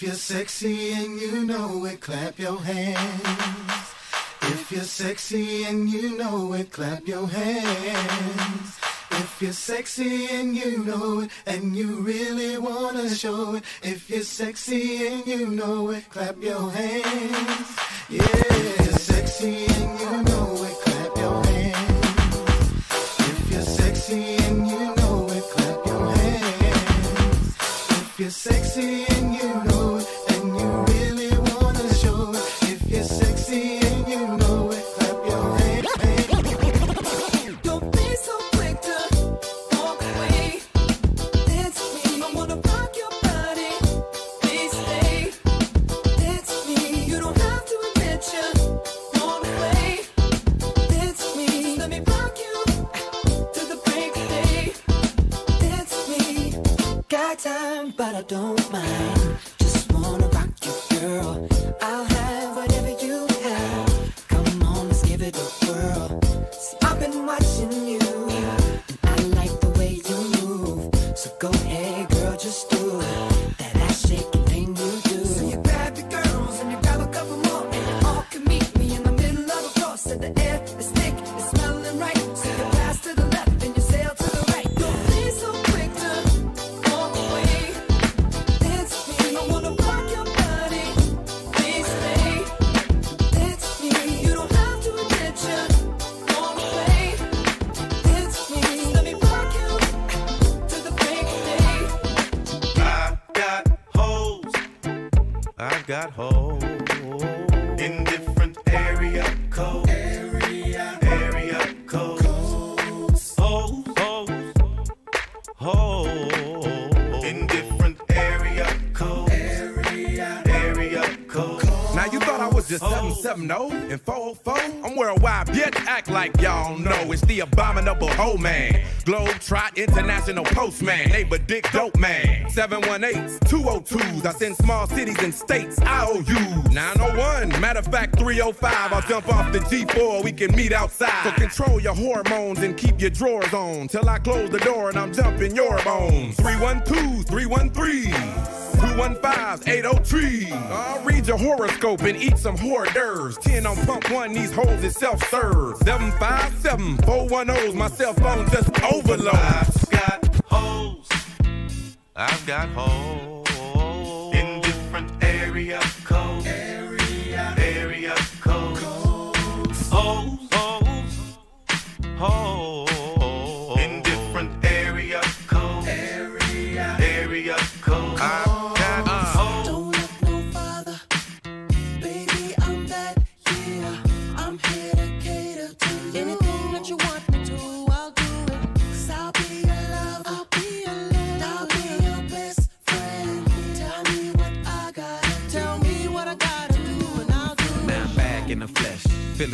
If you're sexy and you know it, clap your hands. If you're sexy and you know it, clap your hands. If you're sexy and you know it, and you really wanna show it. If you're sexy and you know it, clap your hands. Yeah, if you're sexy and you know it, clap your hands. If you're sexy and you know it, clap your hands. If you're sexy the air is thick, it's smelling right. So you pass to the left and you sail to the right. Don't be so quick to walk away. Dance me, I wanna rock your body. Please stay. Dance me, you don't have to you play. Dance me, let me rock you to the break of day. I got hoes. I got hoes Now you thought I was just 770 and 404? I'm worldwide, bitch. Act like y'all know it's the abominable hoe man. Globe Trot International Postman. Neighbor Dick Dope Man. 718s, 202s. I send small cities and states IOU. 901, matter of fact, 305. I'll jump off the G4. We can meet outside. So control your hormones and keep your drawers on. Till I close the door and I'm jumping your bones. 312, 313. 215 803. I'll read your horoscope and eat some hors d'oeuvres. 10 on pump one, these hoes is self serve. 757 410's my cell phone just overload. I've got hoes. I've got hoes in different area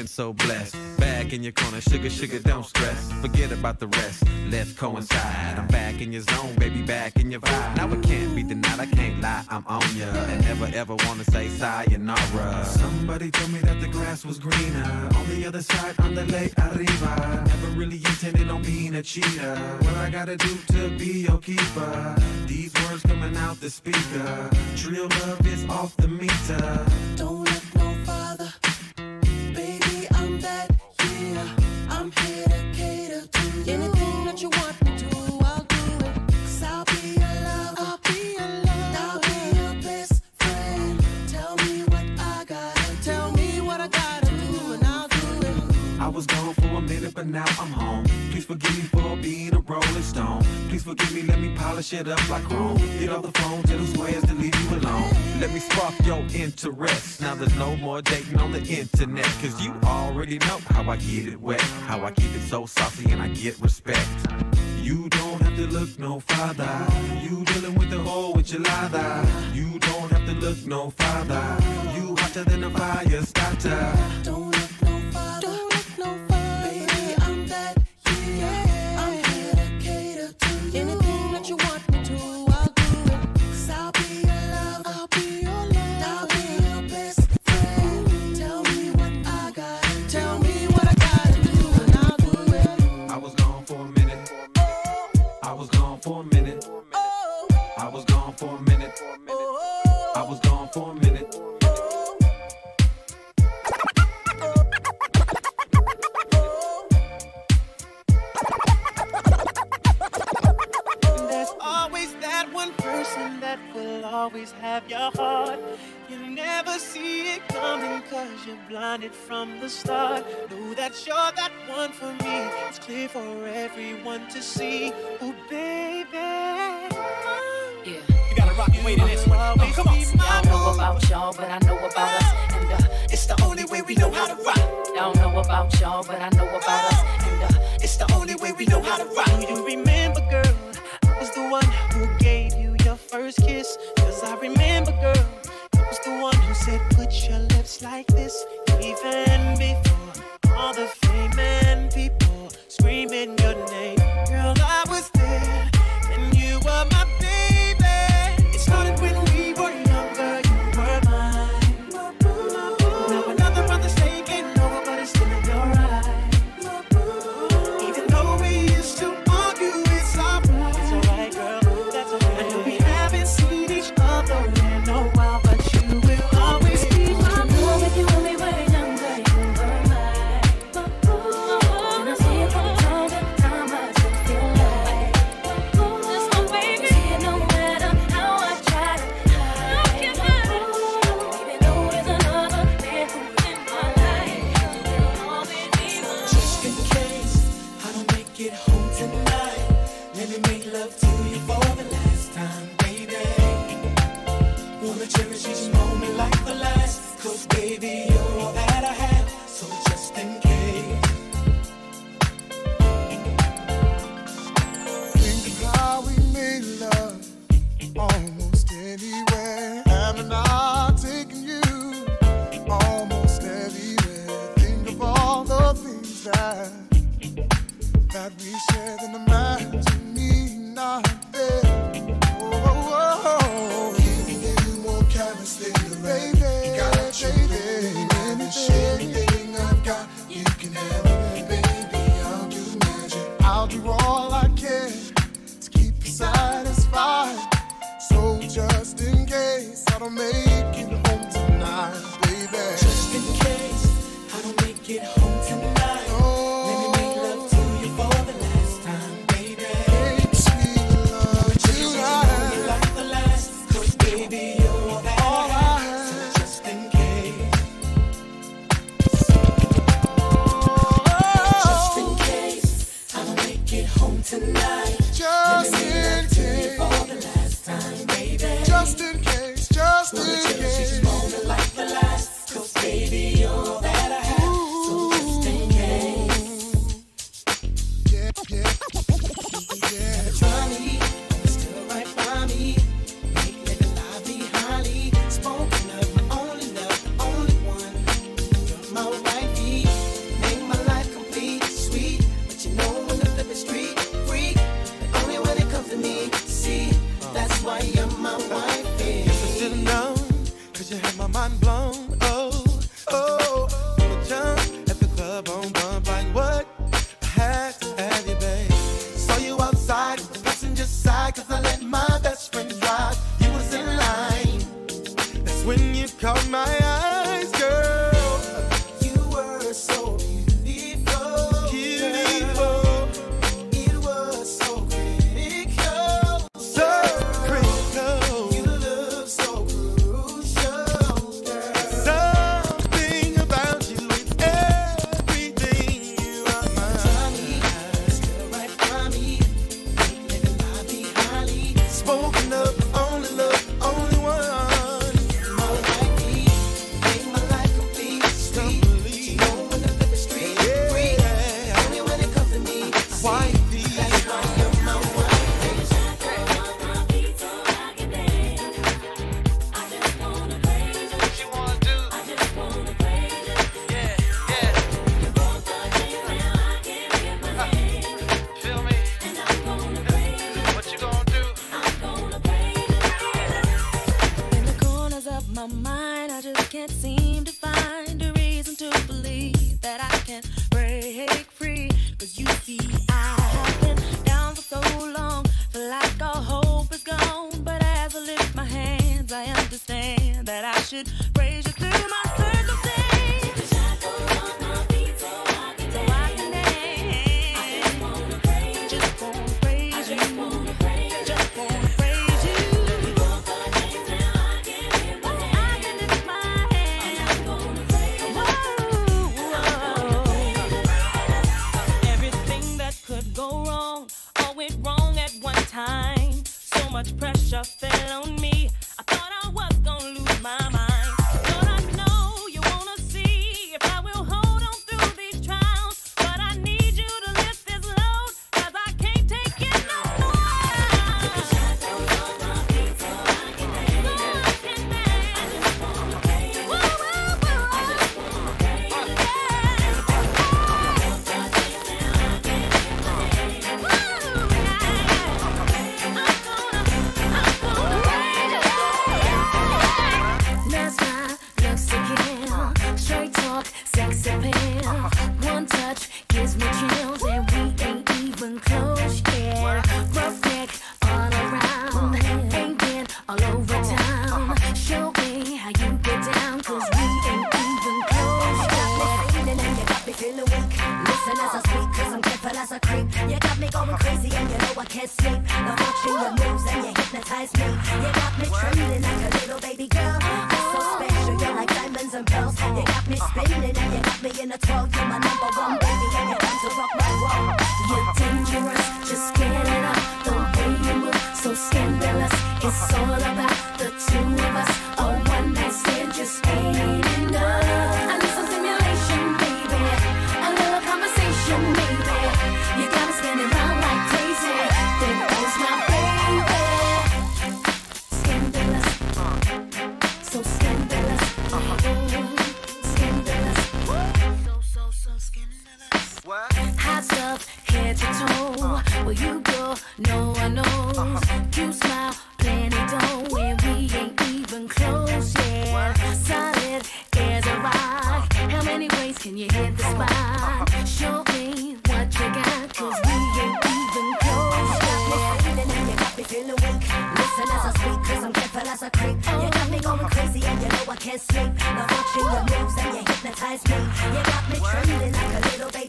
feeling so blessed. Back in your corner, sugar, sugar, don't stress. Forget about the rest, let's coincide. I'm back in your zone, baby, back in your vibe. Now it can't be denied, I can't lie, I'm on ya. And never ever wanna say sayonara. Somebody told me that the grass was greener on the other side, on the lake arriba. Never really intended on being a cheater. What I gotta do to be your keeper? These words coming out the speaker. Trill love is off the meter. Don't I was gone for a minute, but now I'm home. Please forgive me for being a rolling stone. Please forgive me, let me polish it up like chrome. Get off the phone, tell the squares to leave you alone. Let me spark your interest. Now there's no more dating on the internet. Cause you already know how I get it wet. How I keep it so saucy and I get respect. You don't have to look no farther. You dealing with the whole with your lather. You don't have to look no farther. You hotter than a fire starter. Don't way to this one. Oh, come on. Y'all know about y'all, but I know about us. And uh, it's the only way we know how to rock. Y'all know about y'all, but I know about us. And uh, it's the only way we know how to rock. Do you remember, girl? I was the one who gave you your first kiss. Cause I remember, girl. I was the one who said, put your lips like this. Even before all the fame and people screaming your name. Girl, I was there, and you were my we share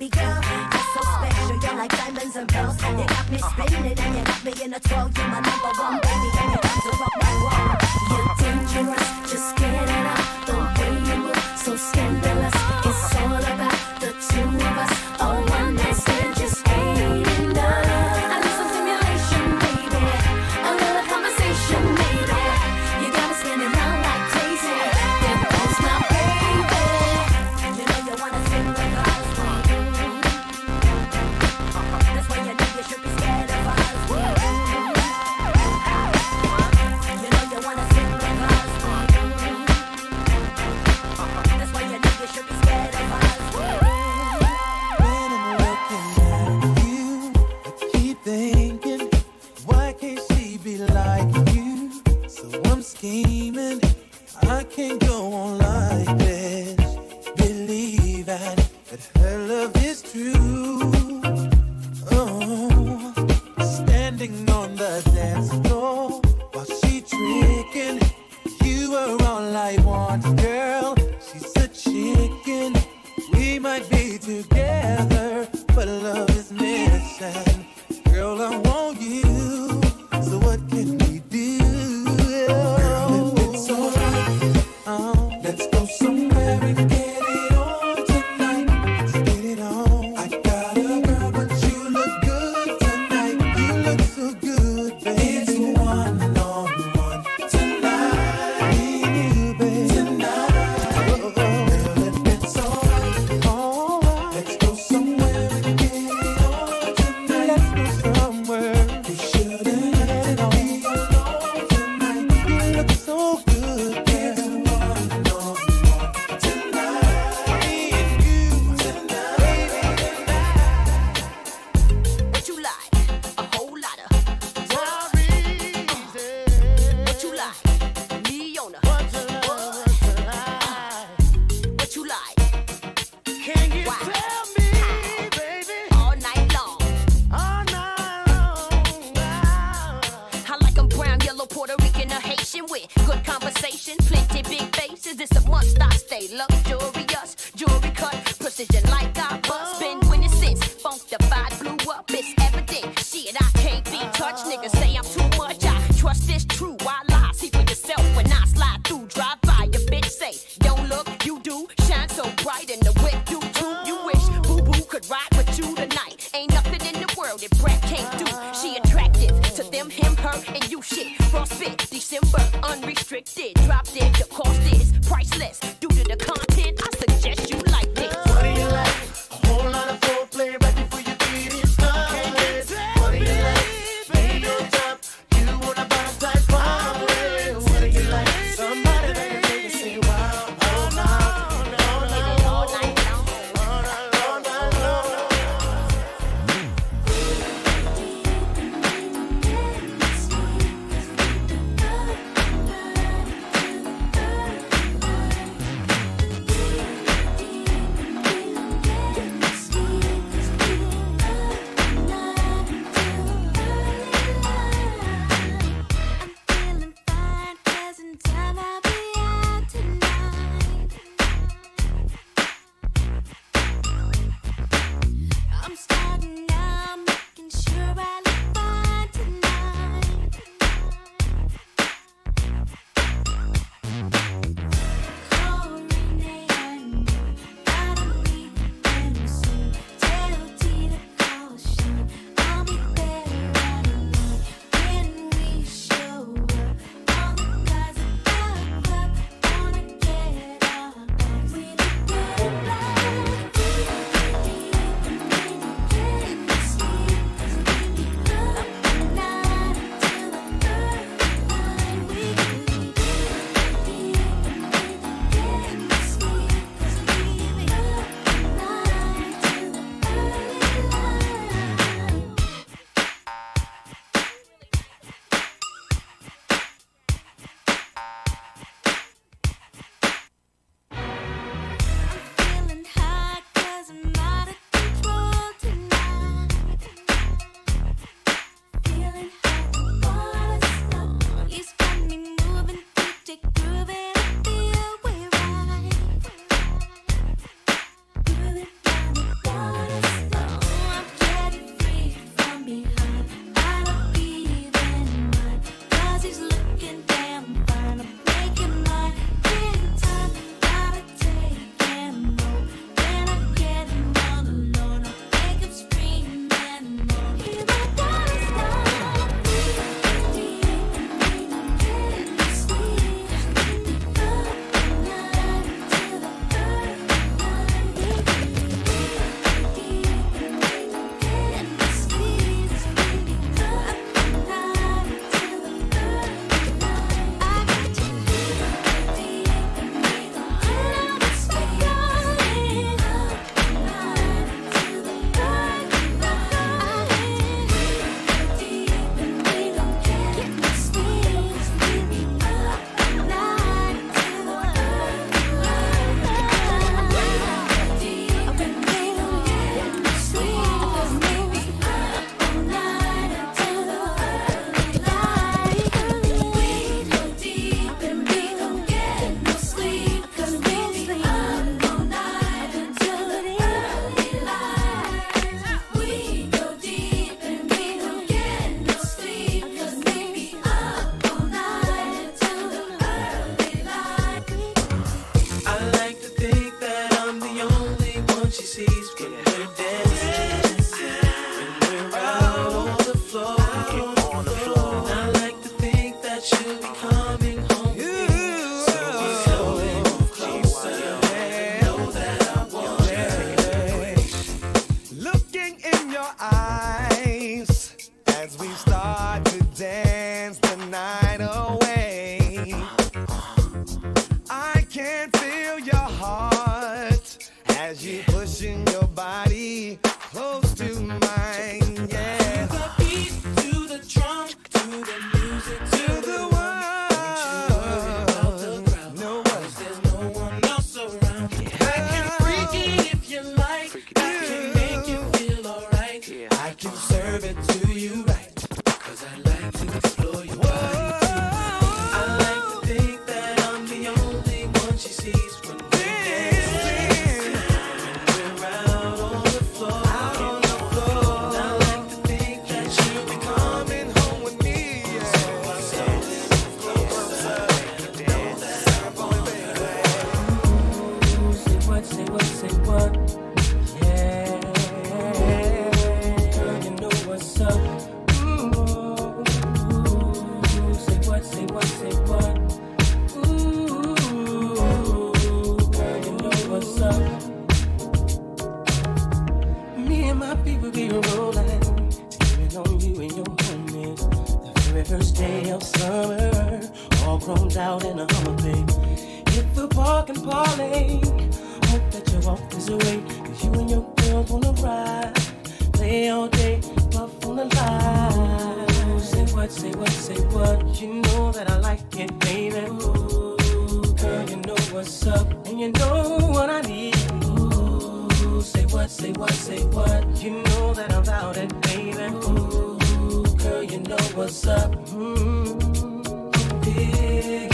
You're so special, you're like diamonds and pearls. You got me spawning and you got me in a trunk. You're my number one baby and you're about to rock my wall. You're dangerous, just get it up. It to you people be rolling, steaming on you and your homies. The very first day of summer, all grown out in a Hummer Hit the park and parlay. Hope that you walk this away, cause you and your girls wanna ride. Play all day, puff on the line. Say what, say what, say what. You know that I like it, baby. Ooh, girl, you know what's up, and you know what I need. Say what, say what, say what. You know that I'm about it, baby. Ooh, girl, you know what's up. Mm-hmm. Yeah.